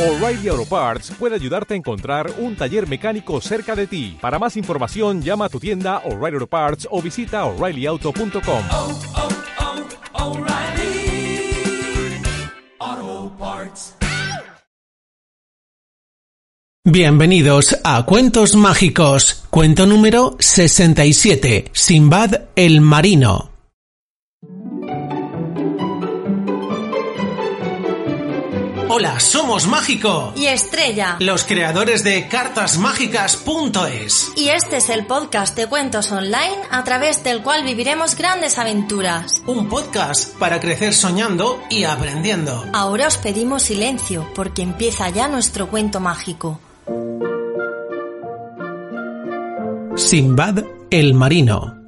O'Reilly Auto Parts puede ayudarte a encontrar un taller mecánico cerca de ti. Para más información, llama a tu tienda O'Reilly Auto Parts o visita oreillyauto.com. oh, oh, Parts. Bienvenidos a Cuentos Mágicos, cuento número 67, Simbad el Marino. Hola, somos Mágico, y Estrella. los creadores de cartasmágicas.es. Y este es el podcast de cuentos online a través del cual viviremos grandes aventuras. Un podcast para crecer soñando y aprendiendo. Ahora os pedimos silencio porque empieza ya nuestro cuento mágico. Simbad el Marino.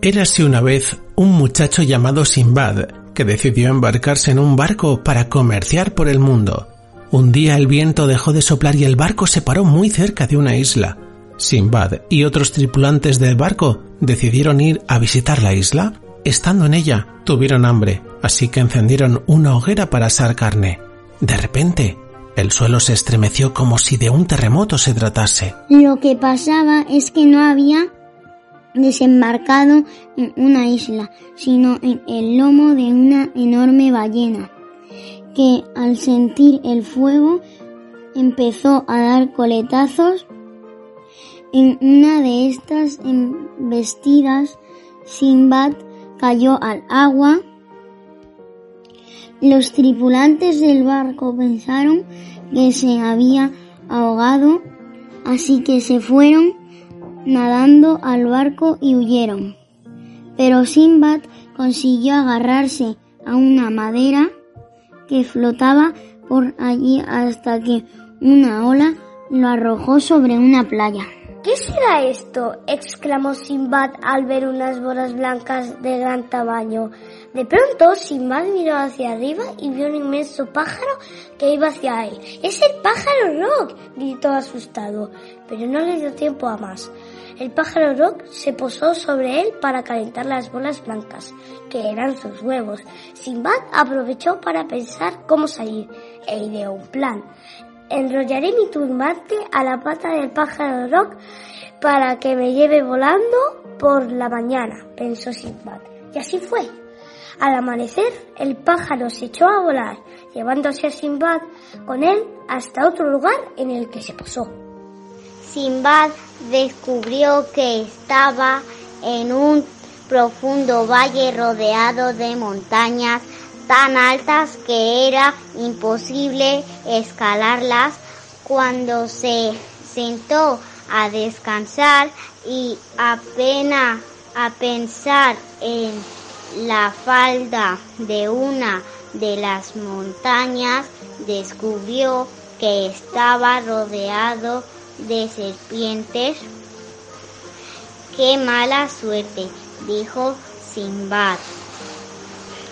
Érase una vez un muchacho llamado Simbad que decidió embarcarse en un barco para comerciar por el mundo. Un día el viento dejó de soplar y el barco se paró muy cerca de una isla. Simbad y otros tripulantes del barco decidieron ir a visitar la isla. Estando en ella, tuvieron hambre, así que encendieron una hoguera para asar carne. De repente, el suelo se estremeció como si de un terremoto se tratase. Lo que pasaba es que no había desembarcado en una isla, sino en el lomo de una enorme ballena, que al sentir el fuego empezó a dar coletazos. En una de estas embestidas, Sinbad cayó al agua. Los tripulantes del barco pensaron que se había ahogado, así que se fueron nadando al barco y huyeron. Pero Sinbad consiguió agarrarse a una madera que flotaba por allí hasta que una ola lo arrojó sobre una playa. ¿Qué será esto? exclamó Simbad al ver unas bolas blancas de gran tamaño. De pronto, Simbad miró hacia arriba y vio un inmenso pájaro que iba hacia él. ¡Es el pájaro Rock! gritó asustado, pero no le dio tiempo a más. El pájaro Rock se posó sobre él para calentar las bolas blancas, que eran sus huevos. Simbad aprovechó para pensar cómo salir e ideó un plan. Enrollaré mi turbante a la pata del pájaro Rock para que me lleve volando por la mañana, pensó Sinbad. Y así fue. Al amanecer, el pájaro se echó a volar, llevándose a Sinbad con él hasta otro lugar en el que se posó. Sinbad descubrió que estaba en un profundo valle rodeado de montañas tan altas que era imposible escalarlas. Cuando se sentó a descansar y apenas a pensar en la falda de una de las montañas descubrió que estaba rodeado de serpientes. Qué mala suerte, dijo Simbad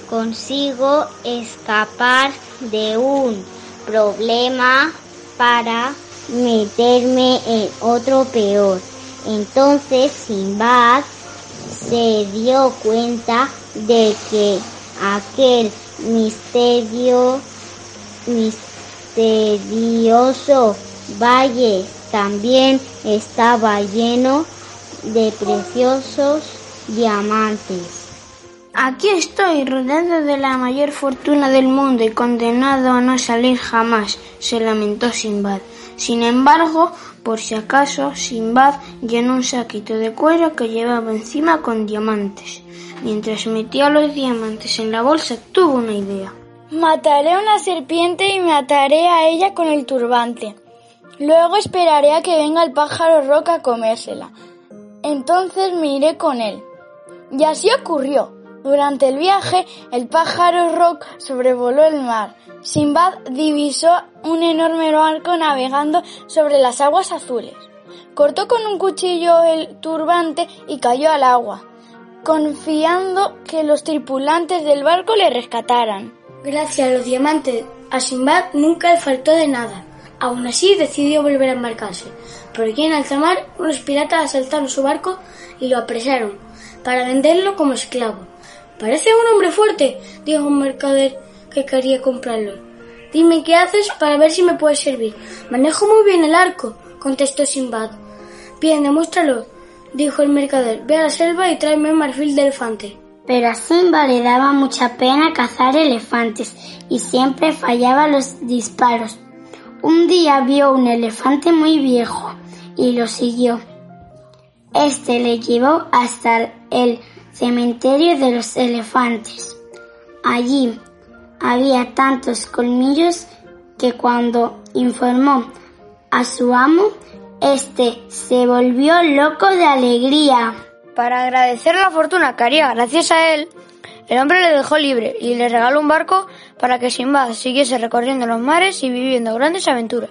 consigo escapar de un problema para meterme en otro peor. Entonces Simbad se dio cuenta de que aquel misterio misterioso valle también estaba lleno de preciosos diamantes. Aquí estoy, rodeado de la mayor fortuna del mundo y condenado a no salir jamás, se lamentó Simbad. Sin embargo, por si acaso, Simbad llenó un saquito de cuero que llevaba encima con diamantes. Mientras metía los diamantes en la bolsa, tuvo una idea. Mataré a una serpiente y me ataré a ella con el turbante. Luego esperaré a que venga el pájaro roca a comérsela. Entonces me iré con él. Y así ocurrió. Durante el viaje, el pájaro Rock sobrevoló el mar. Simbad divisó un enorme barco navegando sobre las aguas azules. Cortó con un cuchillo el turbante y cayó al agua, confiando que los tripulantes del barco le rescataran. Gracias a los diamantes, a Simbad nunca le faltó de nada. Aún así decidió volver a embarcarse, allí en alta mar unos piratas asaltaron su barco y lo apresaron para venderlo como esclavo. Parece un hombre fuerte, dijo un mercader que quería comprarlo. Dime qué haces para ver si me puedes servir. Manejo muy bien el arco, contestó Sinbad. Bien, demuéstralo, dijo el mercader. Ve a la selva y tráeme un marfil de elefante. Pero a Simba le daba mucha pena cazar elefantes y siempre fallaba los disparos. Un día vio un elefante muy viejo y lo siguió. Este le llevó hasta el cementerio de los elefantes. Allí había tantos colmillos que cuando informó a su amo, este se volvió loco de alegría. Para agradecer la fortuna que haría gracias a él, el hombre le dejó libre y le regaló un barco para que Sinbad siguiese recorriendo los mares y viviendo grandes aventuras.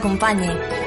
acompañe.